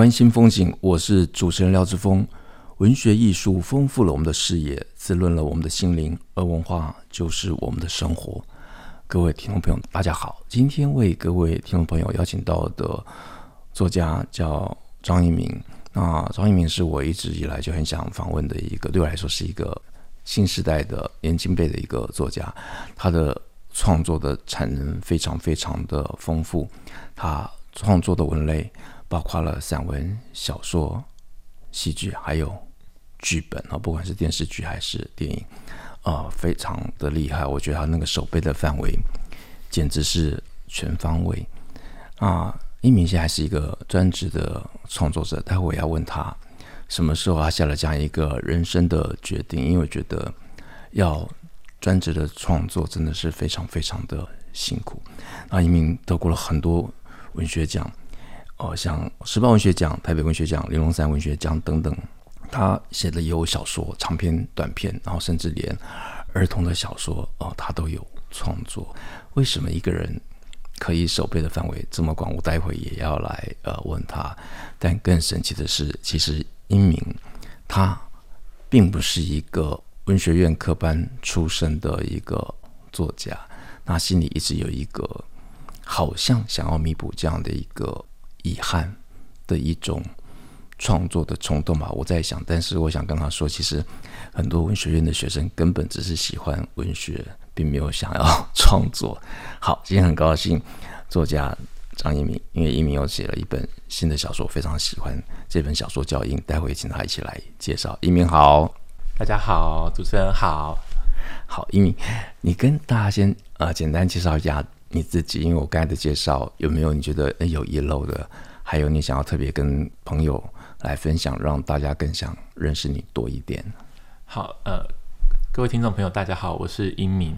湾新风景，我是主持人廖志峰。文学艺术丰富了我们的视野，滋润了我们的心灵，而文化就是我们的生活。各位听众朋友，大家好，今天为各位听众朋友邀请到的。作家叫张一鸣，那张一鸣是我一直以来就很想访问的一个，对我来说是一个新时代的年轻辈的一个作家。他的创作的产能非常非常的丰富，他创作的文类包括了散文、小说、戏剧，还有剧本啊，不管是电视剧还是电影，啊、呃，非常的厉害。我觉得他那个手背的范围简直是全方位啊。一鸣现在还是一个专职的创作者，待会我要问他什么时候他下了这样一个人生的决定，因为我觉得要专职的创作真的是非常非常的辛苦。那一鸣得过了很多文学奖，哦，像时报文学奖、台北文学奖、玲珑三文学奖等等。他写的也有小说、长篇、短篇，然后甚至连儿童的小说哦，他都有创作。为什么一个人？可以手背的范围这么广，我待会也要来呃问他。但更神奇的是，其实英明他并不是一个文学院科班出身的一个作家，他心里一直有一个好像想要弥补这样的一个遗憾的一种创作的冲动吧。我在想，但是我想跟他说，其实很多文学院的学生根本只是喜欢文学。并没有想要创作。好，今天很高兴，作家张一鸣，因为一鸣又写了一本新的小说，非常喜欢这本小说叫《鹰》，待会请他一起来介绍。一鸣好，大家好，主持人好，好，一鸣，你跟大家先呃简单介绍一下你自己，因为我刚才的介绍有没有你觉得有遗漏的？还有你想要特别跟朋友来分享，让大家更想认识你多一点？好，呃。各位听众朋友，大家好，我是英明。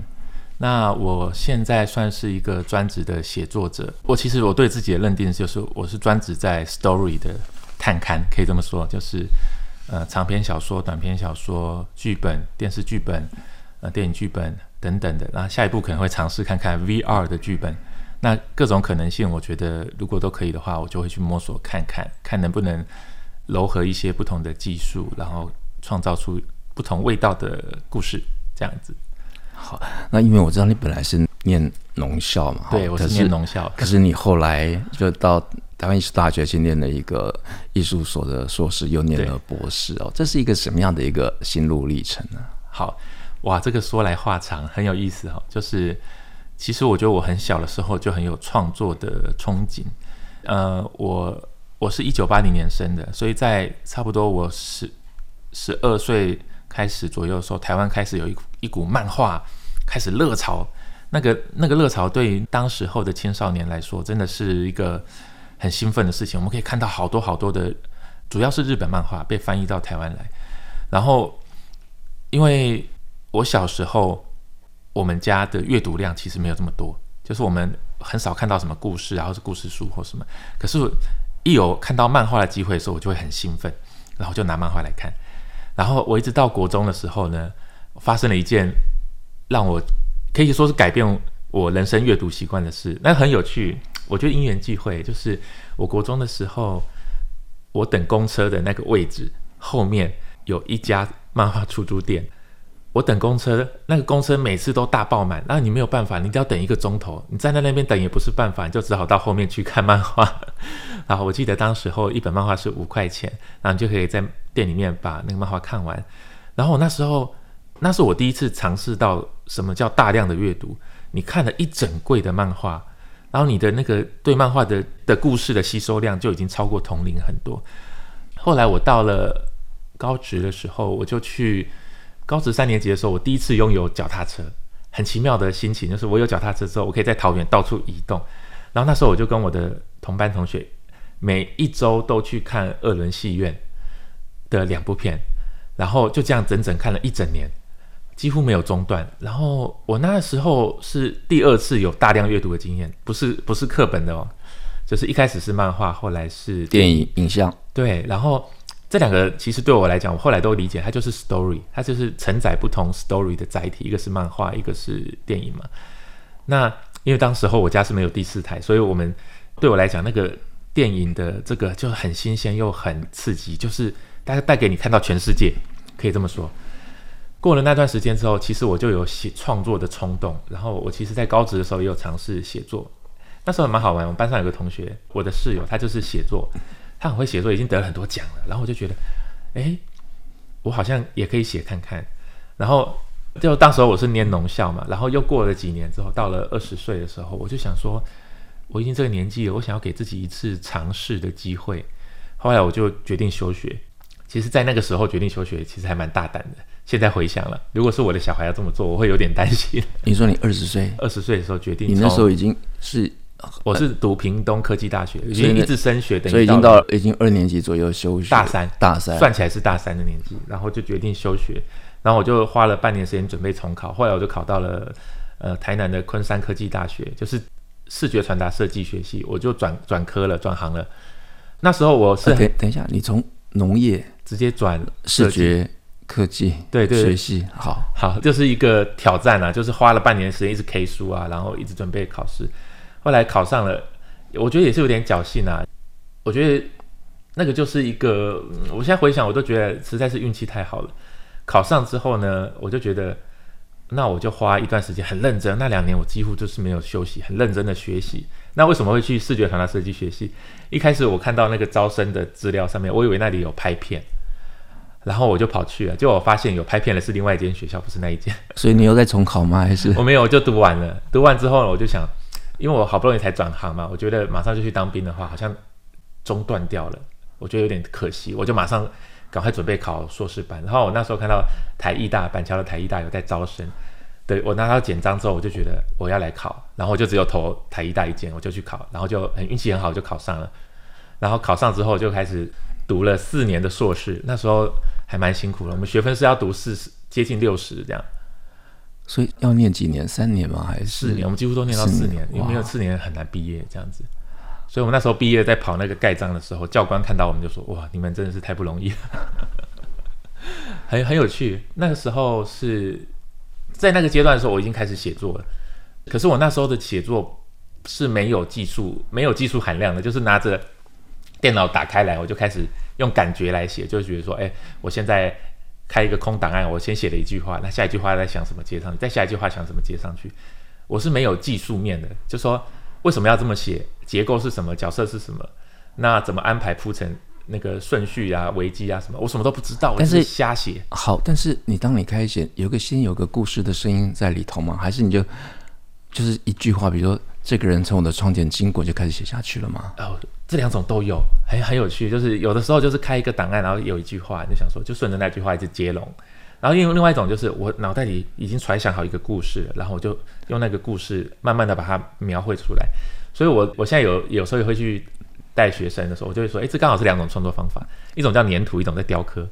那我现在算是一个专职的写作者。我其实我对自己的认定就是，我是专职在 story 的探勘，可以这么说，就是呃长篇小说、短篇小说、剧本、电视剧本、呃电影剧本等等的。然后下一步可能会尝试看看 VR 的剧本。那各种可能性，我觉得如果都可以的话，我就会去摸索看看，看能不能糅合一些不同的技术，然后创造出。不同味道的故事，这样子。好，那因为我知道你本来是念农校嘛，对，我是念农校。可是你后来就到台湾艺术大学去念了一个艺术所的硕士，又念了博士哦。这是一个什么样的一个心路历程呢？好，哇，这个说来话长，很有意思哦。就是其实我觉得我很小的时候就很有创作的憧憬。呃，我我是一九八零年生的，所以在差不多我十十二岁。开始左右的时候，台湾开始有一一股漫画开始热潮，那个那个热潮对于当时候的青少年来说，真的是一个很兴奋的事情。我们可以看到好多好多的，主要是日本漫画被翻译到台湾来。然后，因为我小时候，我们家的阅读量其实没有这么多，就是我们很少看到什么故事，然后是故事书或什么。可是，一有看到漫画的机会的时候，我就会很兴奋，然后就拿漫画来看。然后我一直到国中的时候呢，发生了一件让我可以说是改变我人生阅读习惯的事。那很有趣，我觉得因缘际会，就是我国中的时候，我等公车的那个位置后面有一家漫画出租店。我等公车，那个公车每次都大爆满，那你没有办法，你一定要等一个钟头。你站在那边等也不是办法，你就只好到后面去看漫画。然后我记得当时候一本漫画是五块钱，然后你就可以在店里面把那个漫画看完。然后我那时候，那是我第一次尝试到什么叫大量的阅读。你看了一整柜的漫画，然后你的那个对漫画的的故事的吸收量就已经超过同龄很多。后来我到了高职的时候，我就去。高职三年级的时候，我第一次拥有脚踏车，很奇妙的心情，就是我有脚踏车之后，我可以在桃园到处移动。然后那时候我就跟我的同班同学每一周都去看二轮戏院的两部片，然后就这样整整看了一整年，几乎没有中断。然后我那时候是第二次有大量阅读的经验，不是不是课本的哦，就是一开始是漫画，后来是电影影像。对，然后这两个其实对我来讲，我后来都理解，它就是 story，它就是承载不同 story 的载体，一个是漫画，一个是电影嘛。那因为当时候我家是没有第四台，所以我们对我来讲，那个电影的这个就很新鲜又很刺激，就是大家带给你看到全世界，可以这么说。过了那段时间之后，其实我就有写创作的冲动，然后我其实在高职的时候也有尝试写作，那时候蛮好玩。我们班上有个同学，我的室友，他就是写作。他很会写作，已经得了很多奖了。然后我就觉得，哎，我好像也可以写看看。然后就当时候我是念农校嘛，然后又过了几年之后，到了二十岁的时候，我就想说，我已经这个年纪了，我想要给自己一次尝试的机会。后来我就决定休学。其实，在那个时候决定休学，其实还蛮大胆的。现在回想了，如果是我的小孩要这么做，我会有点担心。你说你二十岁，二十岁的时候决定，你那时候已经是。我是读屏东科技大学，已经一直升学，等于所以已经到已经二年级左右休学，大三，大三算起来是大三的年纪，然后就决定休学，然后我就花了半年时间准备重考，后来我就考到了呃台南的昆山科技大学，就是视觉传达设计学系，我就转转科了，转行了。那时候我是等等一下，你从农业直接转视觉科技对对学系，好好，就是一个挑战啊，就是花了半年时间一直 K 书啊，然后一直准备考试。后来考上了，我觉得也是有点侥幸啊。我觉得那个就是一个，我现在回想，我都觉得实在是运气太好了。考上之后呢，我就觉得，那我就花一段时间很认真。那两年我几乎就是没有休息，很认真的学习。那为什么会去视觉传达设计学习？一开始我看到那个招生的资料上面，我以为那里有拍片，然后我就跑去了。结果我发现有拍片的是另外一间学校，不是那一间。所以你又在重考吗？还是我没有，我就读完了。读完之后呢，我就想。因为我好不容易才转行嘛，我觉得马上就去当兵的话，好像中断掉了，我觉得有点可惜，我就马上赶快准备考硕士班。然后我那时候看到台艺大板桥的台艺大有在招生，对，我拿到简章之后，我就觉得我要来考，然后我就只有投台艺大一间，我就去考，然后就很运气很好就考上了。然后考上之后就开始读了四年的硕士，那时候还蛮辛苦的，我们学分是要读四十接近六十这样。所以要念几年？三年吗？还是四年？我们几乎都念到四年，因为没有四年很难毕业这样子。所以我们那时候毕业在跑那个盖章的时候，教官看到我们就说：“哇，你们真的是太不容易了，很很有趣。”那个时候是在那个阶段的时候，我已经开始写作了。可是我那时候的写作是没有技术、没有技术含量的，就是拿着电脑打开来，我就开始用感觉来写，就觉得说：“哎，我现在。”开一个空档案，我先写了一句话，那下一句话在想什么接上去，再下一句话想什么接上去。我是没有技术面的，就说为什么要这么写，结构是什么，角色是什么，那怎么安排铺陈那个顺序啊、危机啊什么，我什么都不知道，但是，我是瞎写。好，但是你当你开始写，有个先有个故事的声音在里头吗？还是你就就是一句话，比如说这个人从我的窗前经过，就开始写下去了吗？哦。这两种都有，很很有趣。就是有的时候就是开一个档案，然后有一句话，你就想说，就顺着那句话一直接龙。然后用另外一种就是我脑袋里已经揣想好一个故事，然后我就用那个故事慢慢的把它描绘出来。所以我我现在有有时候也会去带学生的时候，我就会说，哎，这刚好是两种创作方法，一种叫粘土，一种在雕刻。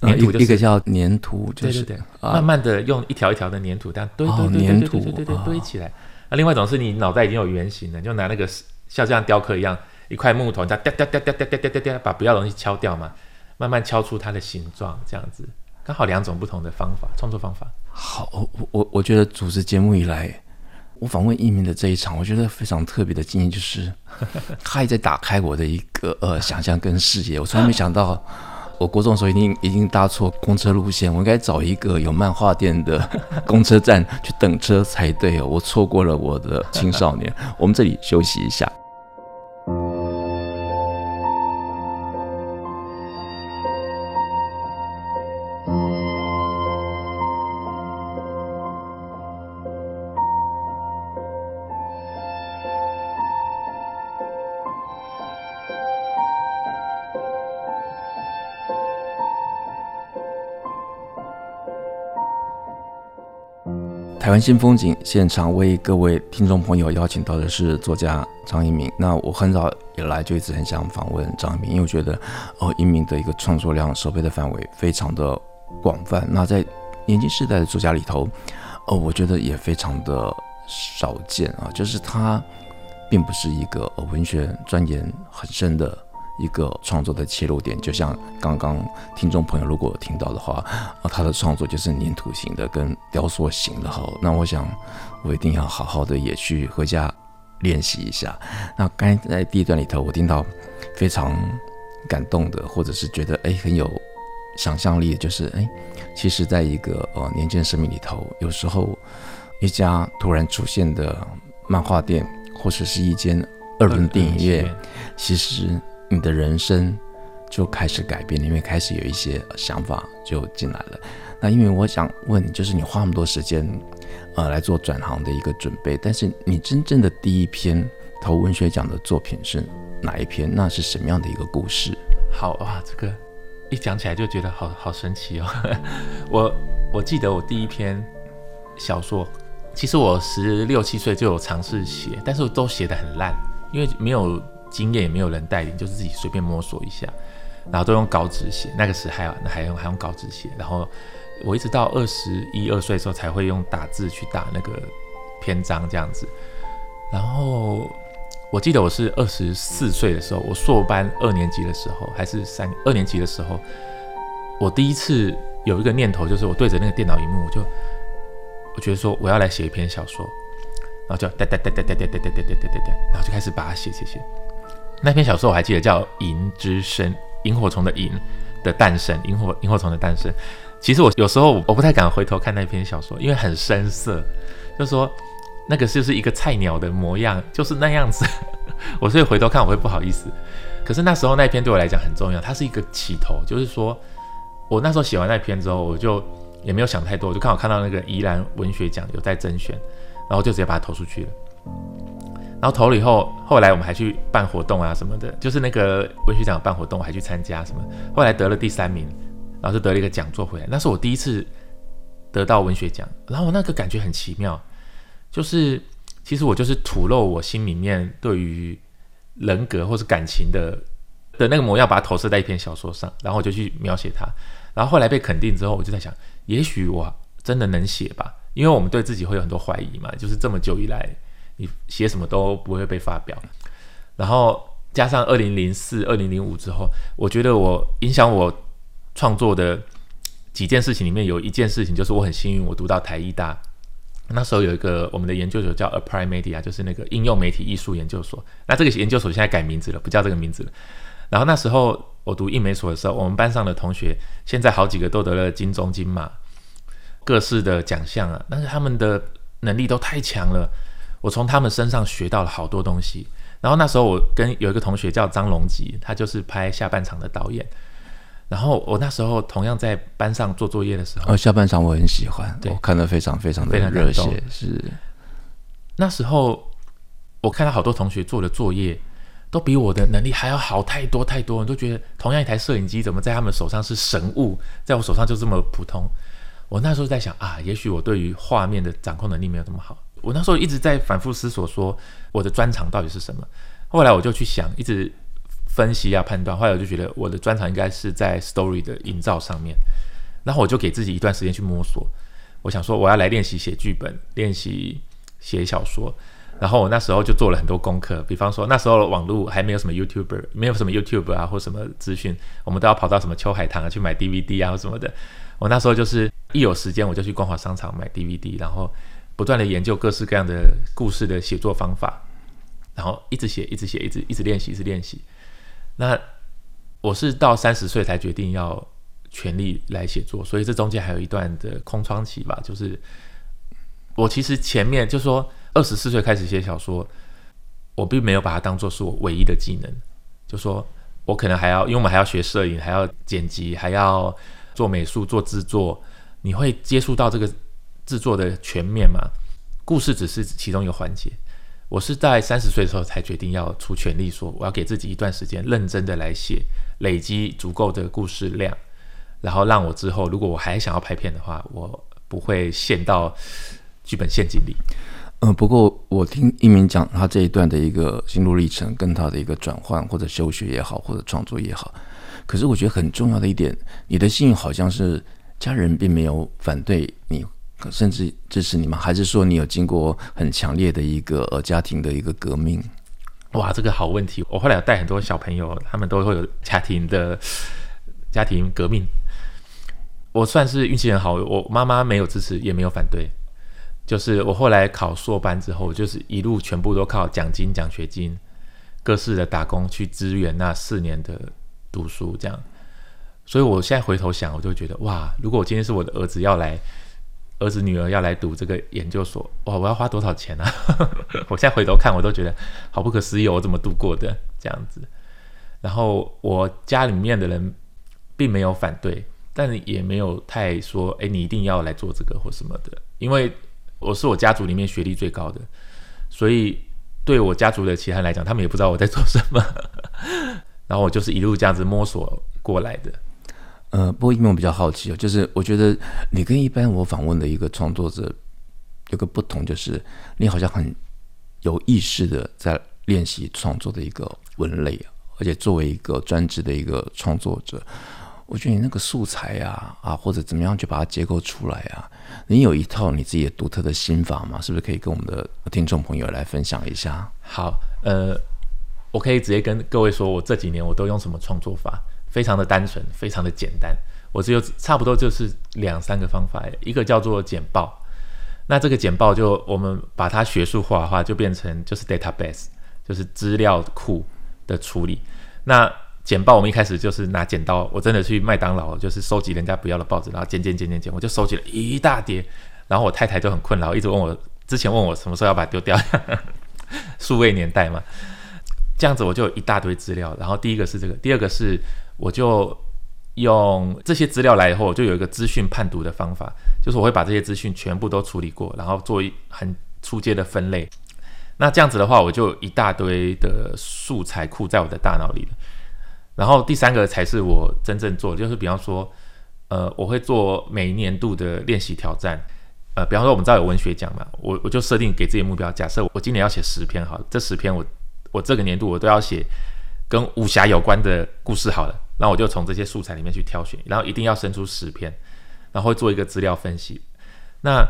粘土、就是、一个叫粘土，就是对对对，啊、慢慢的用一条一条的粘土这样堆堆堆堆堆堆堆堆堆起来。那、哦、另外一种是你脑袋已经有原型了，就拿那个像这样雕刻一样。一块木头，它掉掉掉掉掉掉掉掉掉，把不要的东西敲掉嘛，慢慢敲出它的形状，这样子，刚好两种不同的方法，创作方法。好，我我我觉得主持节目以来，我访问一鸣的这一场，我觉得非常特别的经验，就是 他也在打开我的一个呃想象跟视野。我从来没想到，我国中的时候一定已经搭错公车路线，我应该找一个有漫画店的 公车站去等车才对哦。我错过了我的青少年。我们这里休息一下。湾新风景现场为各位听众朋友邀请到的是作家张一鸣。那我很早以来就一直很想访问张一鸣，因为我觉得哦，一鸣的一个创作量、手背的范围非常的广泛。那在年轻时代的作家里头，哦，我觉得也非常的少见啊，就是他并不是一个文学钻研很深的。一个创作的切入点，就像刚刚听众朋友如果听到的话，啊，他的创作就是黏土型的跟雕塑型的哈。那我想，我一定要好好的也去回家练习一下。那刚才在第一段里头，我听到非常感动的，或者是觉得哎很有想象力，就是哎，其实在一个呃年轻的生命里头，有时候一家突然出现的漫画店，或者是一间二轮电影院，其实。你的人生就开始改变，因为开始有一些想法就进来了。那因为我想问，就是你花那么多时间，呃，来做转行的一个准备，但是你真正的第一篇投文学奖的作品是哪一篇？那是什么样的一个故事？好 哇，这个一讲起来就觉得好好神奇哦。我我记得我第一篇小说，其实我十六七岁就有尝试写，但是我都写得很烂，因为没有。经验也没有人带领，就是自己随便摸索一下，然后都用稿纸写。那个时候还还用还用稿纸写，然后我一直到二十一二岁的时候才会用打字去打那个篇章这样子。然后我记得我是二十四岁的时候，我硕班二年级的时候，还是三二年级的时候，我第一次有一个念头，就是我对着那个电脑荧幕，我就我觉得说我要来写一篇小说，然后就哒哒哒哒哒哒哒哒哒哒哒，然后就开始把它写写写。那篇小说我还记得叫《萤之声》，萤火虫的萤的诞生，萤火萤火虫的诞生。其实我有时候我不太敢回头看那篇小说，因为很生涩，就说那个就是一个菜鸟的模样，就是那样子。我所以回头看我会不好意思。可是那时候那篇对我来讲很重要，它是一个起头，就是说我那时候写完那篇之后，我就也没有想太多，我就刚好看到那个宜兰文学奖有在甄选，然后就直接把它投出去了。然后投了以后，后来我们还去办活动啊什么的，就是那个文学奖办活动，我还去参加什么，后来得了第三名，然后就得了一个讲座回来。那是我第一次得到文学奖，然后那个感觉很奇妙，就是其实我就是吐露我心里面对于人格或是感情的的那个模样，把它投射在一篇小说上，然后我就去描写它。然后后来被肯定之后，我就在想，也许我真的能写吧，因为我们对自己会有很多怀疑嘛，就是这么久以来。写什么都不会被发表，然后加上二零零四、二零零五之后，我觉得我影响我创作的几件事情里面有一件事情，就是我很幸运，我读到台艺大，那时候有一个我们的研究所叫 Applied Media，就是那个应用媒体艺术研究所。那这个研究所现在改名字了，不叫这个名字了。然后那时候我读应媒所的时候，我们班上的同学现在好几个都得了金钟、金马各式的奖项啊，但是他们的能力都太强了。我从他们身上学到了好多东西，然后那时候我跟有一个同学叫张龙吉，他就是拍下半场的导演。然后我那时候同样在班上做作业的时候，哦，下半场我很喜欢，对，我看得非常非常的热血。是那时候我看到好多同学做的作业都比我的能力还要好太多太多，我都觉得同样一台摄影机怎么在他们手上是神物，在我手上就这么普通。我那时候在想啊，也许我对于画面的掌控能力没有这么好。我那时候一直在反复思索，说我的专长到底是什么。后来我就去想，一直分析啊、判断。后来我就觉得我的专长应该是在 story 的营造上面。然后我就给自己一段时间去摸索。我想说，我要来练习写剧本，练习写小说。然后我那时候就做了很多功课，比方说那时候网络还没有什么 YouTuber，没有什么 YouTube 啊或什么资讯，我们都要跑到什么秋海棠啊去买 DVD 啊什么的。我那时候就是一有时间我就去光华商场买 DVD，然后。不断的研究各式各样的故事的写作方法，然后一直写，一直写，一直一直练习，一直练习。那我是到三十岁才决定要全力来写作，所以这中间还有一段的空窗期吧。就是我其实前面就说二十四岁开始写小说，我并没有把它当做是我唯一的技能，就说我可能还要，因为我们还要学摄影，还要剪辑，还要做美术、做制作，你会接触到这个。制作的全面嘛，故事只是其中一个环节。我是在三十岁的时候才决定要出全力说，我要给自己一段时间，认真的来写，累积足够的故事量，然后让我之后如果我还想要拍片的话，我不会陷到剧本陷阱里。嗯，不过我听一鸣讲他这一段的一个心路历程，跟他的一个转换或者休学也好，或者创作也好，可是我觉得很重要的一点，你的幸运好像是家人并没有反对你，甚至支持你吗？还是说你有经过很强烈的一个呃家庭的一个革命？哇，这个好问题。我后来带很多小朋友，他们都会有家庭的家庭革命。我算是运气很好，我妈妈没有支持，也没有反对。就是我后来考硕班之后，就是一路全部都靠奖金、奖学金、各式的打工去支援那四年的读书，这样。所以我现在回头想，我就觉得哇，如果我今天是我的儿子要来，儿子女儿要来读这个研究所，哇，我要花多少钱啊？我现在回头看，我都觉得好不可思议，我怎么度过的这样子。然后我家里面的人并没有反对，但也没有太说，哎，你一定要来做这个或什么的，因为。我是我家族里面学历最高的，所以对我家族的其他人来讲，他们也不知道我在做什么。然后我就是一路这样子摸索过来的。呃，不过因为我比较好奇哦，就是我觉得你跟一般我访问的一个创作者有个不同，就是你好像很有意识的在练习创作的一个文类，而且作为一个专职的一个创作者。我觉得你那个素材啊啊，或者怎么样去把它结构出来啊，你有一套你自己独特的心法吗？是不是可以跟我们的听众朋友来分享一下？好，呃，我可以直接跟各位说，我这几年我都用什么创作法，非常的单纯，非常的简单。我只有差不多就是两三个方法，一个叫做简报。那这个简报就我们把它学术化的话，就变成就是 database，就是资料库的处理。那剪报，我们一开始就是拿剪刀，我真的去麦当劳，就是收集人家不要的报纸，然后剪剪剪剪剪，我就收集了一大叠。然后我太太就很困扰，一直问我，之前问我什么时候要把它丢掉，数位年代嘛，这样子我就有一大堆资料。然后第一个是这个，第二个是我就用这些资料来以后，我就有一个资讯判读的方法，就是我会把这些资讯全部都处理过，然后做一很初阶的分类。那这样子的话，我就一大堆的素材库在我的大脑里了。然后第三个才是我真正做，就是比方说，呃，我会做每一年度的练习挑战，呃，比方说我们知道有文学奖嘛，我我就设定给自己目标，假设我今年要写十篇，好，这十篇我我这个年度我都要写跟武侠有关的故事，好了，那我就从这些素材里面去挑选，然后一定要生出十篇，然后会做一个资料分析。那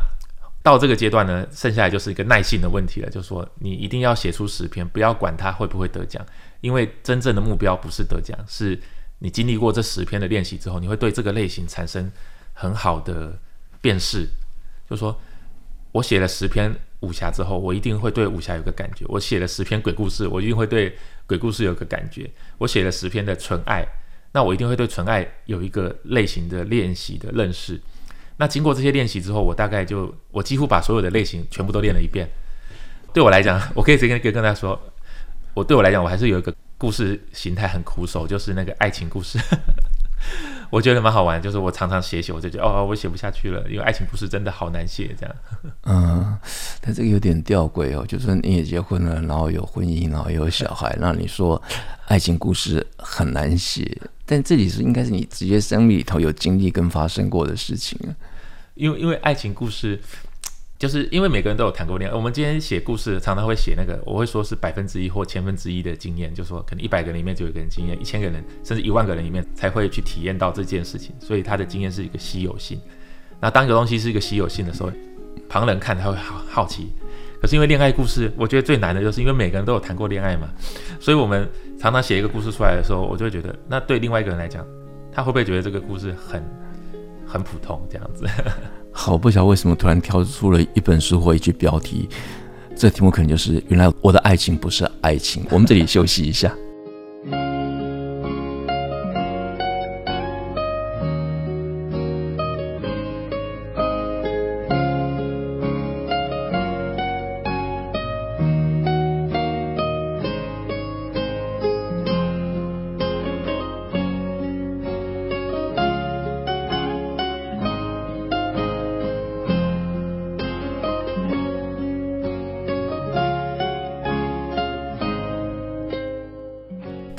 到这个阶段呢，剩下来就是一个耐性的问题了，就是说你一定要写出十篇，不要管它会不会得奖。因为真正的目标不是得奖，是你经历过这十篇的练习之后，你会对这个类型产生很好的辨识。就是说我写了十篇武侠之后，我一定会对武侠有个感觉；我写了十篇鬼故事，我一定会对鬼故事有个感觉；我写了十篇的纯爱，那我一定会对纯爱有一个类型的练习的认识。那经过这些练习之后，我大概就我几乎把所有的类型全部都练了一遍。对我来讲，我可以直接跟跟大家说。我对我来讲，我还是有一个故事形态很苦手，就是那个爱情故事，我觉得蛮好玩。就是我常常写写，我就觉得哦，我写不下去了，因为爱情故事真的好难写，这样。嗯，但这个有点吊诡哦，就是你也结婚了，然后有婚姻，然后有小孩，那你说爱情故事很难写，但这里是应该是你直接生命里头有经历跟发生过的事情啊，因为因为爱情故事。就是因为每个人都有谈过恋爱，我们今天写故事常常会写那个，我会说是百分之一或千分之一的经验，就说可能一百个人里面就有一个人经验，一千个人甚至一万个人里面才会去体验到这件事情，所以他的经验是一个稀有性。那当一个东西是一个稀有性的时候，旁人看他会好好奇。可是因为恋爱故事，我觉得最难的就是因为每个人都有谈过恋爱嘛，所以我们常常写一个故事出来的时候，我就会觉得，那对另外一个人来讲，他会不会觉得这个故事很很普通这样子？好，不晓得为什么突然跳出了一本书或一句标题，这题目可能就是“原来我的爱情不是爱情”。我们这里休息一下。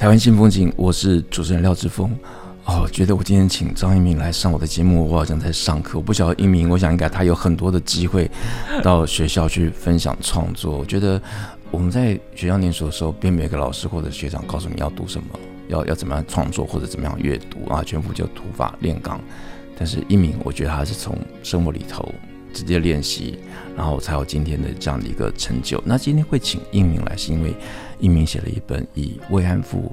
台湾新风景，我是主持人廖志峰。哦，觉得我今天请张一鸣来上我的节目，我好像在上课。我不晓得一鸣，我想应该他有很多的机会到学校去分享创作。我觉得我们在学校念书的时候，并没有一个老师或者学长告诉你要读什么，要要怎么样创作或者怎么样阅读啊，全部就土法炼钢。但是一鸣，我觉得他是从生活里头直接练习，然后才有今天的这样的一个成就。那今天会请一鸣来，是因为一鸣写了一本以慰安妇、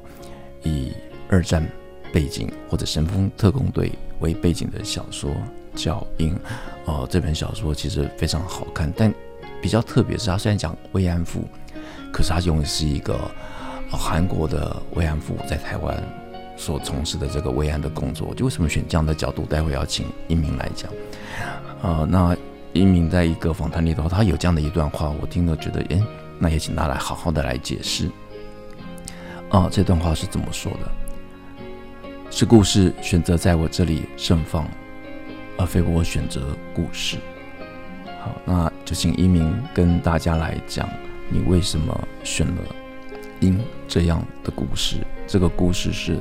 以二战。背景或者神风特攻队为背景的小说叫《莺》，哦，这本小说其实非常好看，但比较特别是，它虽然讲慰安妇，可是它用的是一个韩国的慰安妇在台湾所从事的这个慰安的工作。就为什么选这样的角度？待会要请一鸣来讲。呃，那一鸣在一个访谈里头，他有这样的一段话，我听了觉得，诶，那也请他来好好的来解释。啊、这段话是怎么说的？是故事选择在我这里盛放，而非我选择故事。好，那就请一鸣跟大家来讲，你为什么选了《莺》这样的故事？这个故事是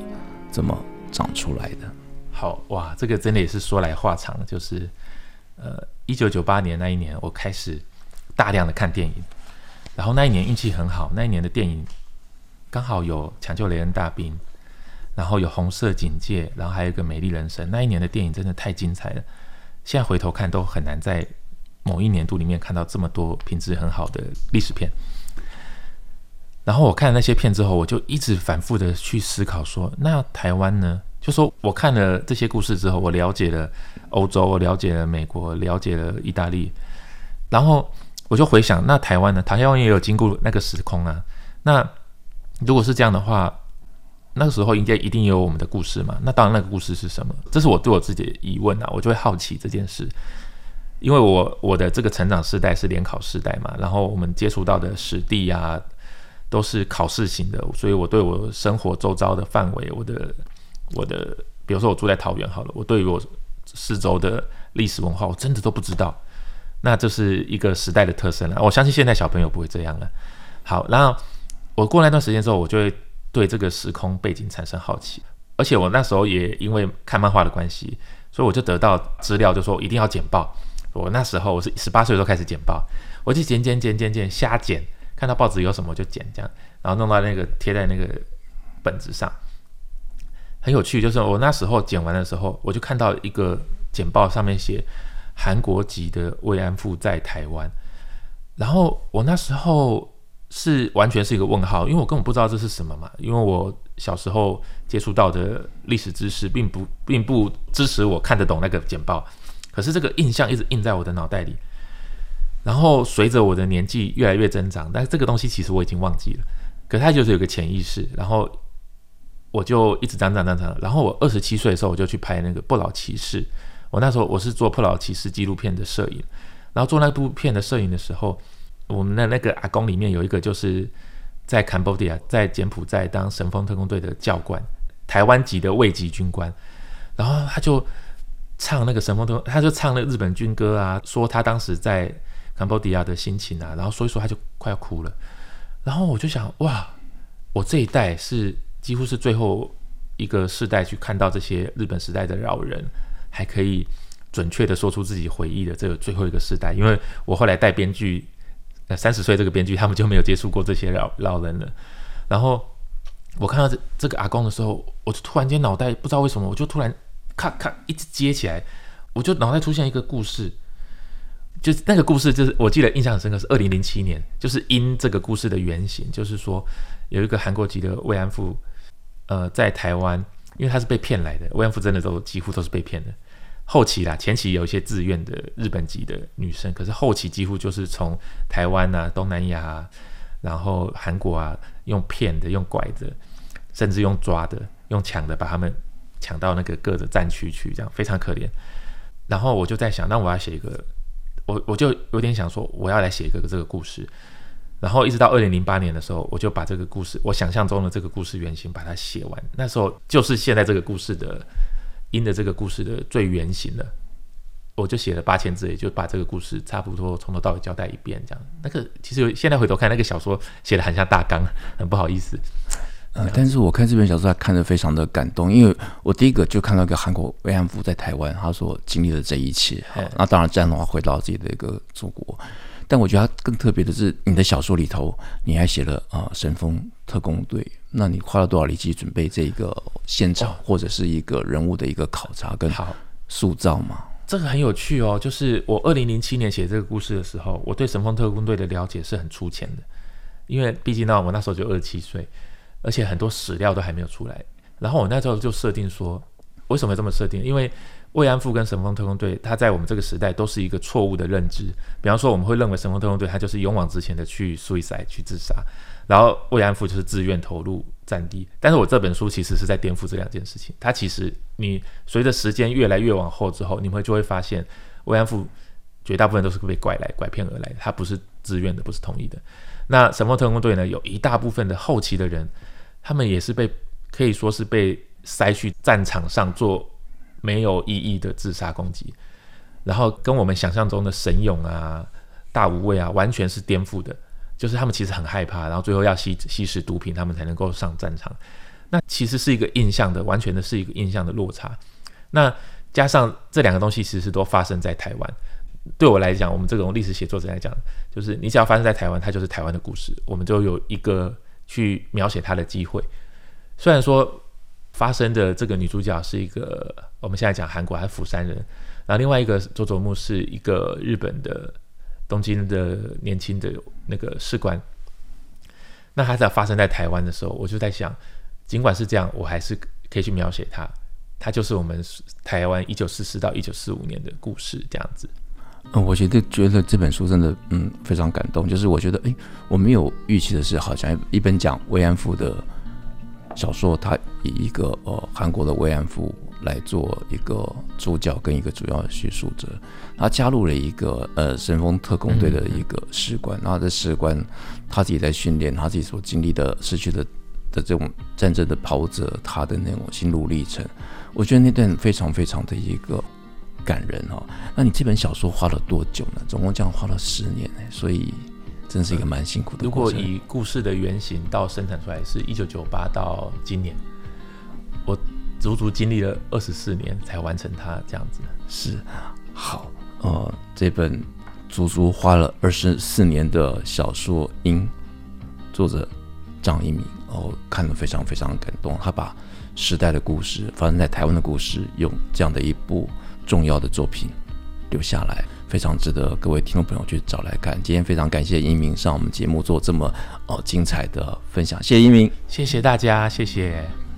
怎么长出来的？好哇，这个真的也是说来话长。就是呃，一九九八年那一年，我开始大量的看电影，然后那一年运气很好，那一年的电影刚好有《抢救雷恩大兵》。然后有红色警戒，然后还有一个美丽人生。那一年的电影真的太精彩了，现在回头看都很难在某一年度里面看到这么多品质很好的历史片。然后我看了那些片之后，我就一直反复的去思考说，那台湾呢？就说我看了这些故事之后，我了解了欧洲，我了解了美国，了解了意大利，然后我就回想，那台湾呢？台湾也有经过那个时空啊。那如果是这样的话，那个时候应该一定有我们的故事嘛？那当然，那个故事是什么？这是我对我自己的疑问啊，我就会好奇这件事，因为我我的这个成长世代是联考世代嘛，然后我们接触到的史地啊都是考试型的，所以我对我生活周遭的范围，我的我的，比如说我住在桃园好了，我对于我四周的历史文化，我真的都不知道。那这是一个时代的特征了，我相信现在小朋友不会这样了。好，然后我过那段时间之后，我就会。对这个时空背景产生好奇，而且我那时候也因为看漫画的关系，所以我就得到资料，就说一定要剪报。我那时候我是十八岁的时候开始剪报，我就剪剪剪剪剪瞎剪，看到报纸有什么就剪这样，然后弄到那个贴在那个本子上，很有趣。就是我那时候剪完的时候，我就看到一个简报上面写韩国籍的慰安妇在台湾，然后我那时候。是完全是一个问号，因为我根本不知道这是什么嘛。因为我小时候接触到的历史知识，并不并不支持我看得懂那个简报。可是这个印象一直印在我的脑袋里。然后随着我的年纪越来越增长，但是这个东西其实我已经忘记了。可是它就是有个潜意识，然后我就一直长长长长。然后我二十七岁的时候，我就去拍那个《不老骑士》。我那时候我是做《不老骑士》纪录片的摄影，然后做那部片的摄影的时候。我们的那个阿公里面有一个，就是在 Cambodia，在柬埔寨当神风特工队的教官，台湾籍的尉级军官，然后他就唱那个神风特，他就唱那日本军歌啊，说他当时在 Cambodia 的心情啊，然后说一说他就快要哭了，然后我就想，哇，我这一代是几乎是最后一个世代去看到这些日本时代的老人，还可以准确的说出自己回忆的这个最后一个世代，因为我后来带编剧。那三十岁这个编剧，他们就没有接触过这些老老人了。然后我看到这这个阿公的时候，我就突然间脑袋不知道为什么，我就突然咔咔一直接起来，我就脑袋出现一个故事，就是那个故事，就是我记得印象很深刻，是二零零七年，就是因这个故事的原型，就是说有一个韩国籍的慰安妇，呃，在台湾，因为他是被骗来的，慰安妇真的都几乎都是被骗的。后期啦，前期有一些自愿的日本籍的女生，可是后期几乎就是从台湾啊、东南亚，然后韩国啊，用骗的、用拐的，甚至用抓的、用抢的，把他们抢到那个各的战区去，这样非常可怜。然后我就在想，那我要写一个，我我就有点想说，我要来写一个这个故事。然后一直到二零零八年的时候，我就把这个故事，我想象中的这个故事原型把它写完。那时候就是现在这个故事的。因的这个故事的最原型的，我就写了八千字，也就把这个故事差不多从头到尾交代一遍，这样。那个其实现在回头看，那个小说写的很像大纲，很不好意思。呃，但是我看这本小说，还看得非常的感动，因为我第一个就看到一个韩国慰安妇在台湾，她所经历的这一切。好，那当然这样的话回到自己的一个祖国，但我觉得它更特别的是，你的小说里头你还写了啊、呃，神风特工队，那你花了多少力气准备这个现场，或者是一个人物的一个考察跟塑造嘛？这个很有趣哦，就是我二零零七年写这个故事的时候，我对神风特工队的了解是很粗浅的，因为毕竟呢，我那时候就二十七岁。而且很多史料都还没有出来，然后我那时候就设定说，为什么这么设定？因为慰安妇跟神风特工队，它在我们这个时代都是一个错误的认知。比方说，我们会认为神风特工队它就是勇往直前的去 suicide 去自杀，然后慰安妇就是自愿投入战地。但是我这本书其实是在颠覆这两件事情。它其实你随着时间越来越往后之后，你们就会发现慰安妇绝大部分都是被拐来拐骗而来的，它不是自愿的，不是同意的。那神风特工队呢，有一大部分的后期的人。他们也是被可以说是被塞去战场上做没有意义的自杀攻击，然后跟我们想象中的神勇啊、大无畏啊，完全是颠覆的。就是他们其实很害怕，然后最后要吸吸食毒品，他们才能够上战场。那其实是一个印象的，完全的是一个印象的落差。那加上这两个东西，其实都发生在台湾。对我来讲，我们这种历史写作者来讲，就是你只要发生在台湾，它就是台湾的故事，我们就有一个。去描写他的机会，虽然说发生的这个女主角是一个我们现在讲韩国还是釜山人，然后另外一个佐佐木是一个日本的东京的年轻的那个士官，那他在发生在台湾的时候，我就在想，尽管是这样，我还是可以去描写他，他就是我们台湾一九四四到一九四五年的故事这样子。嗯，我觉得觉得这本书真的嗯非常感动。就是我觉得，哎，我没有预期的是，好像一本讲慰安妇的小说，它以一个呃韩国的慰安妇来做一个主角跟一个主要叙述者，他加入了一个呃神风特工队的一个士官，嗯、然后这士官他自己在训练，他自己所经历的失去的的这种战争的跑者，他的那种心路历程，我觉得那段非常非常的一个。感人哦，那你这本小说花了多久呢？总共这样花了十年，所以真是一个蛮辛苦的。如果以故事的原型到生产出来是一九九八到今年，我足足经历了二十四年才完成它这样子。是，好，呃，这本足足花了二十四年的小说《莺》，作者张一鸣，哦，看了非常非常感动。他把时代的故事，发生在台湾的故事，用这样的一部。重要的作品留下来，非常值得各位听众朋友去找来看。今天非常感谢一鸣上我们节目做这么呃精彩的分享，谢谢一鸣，谢谢大家，谢谢。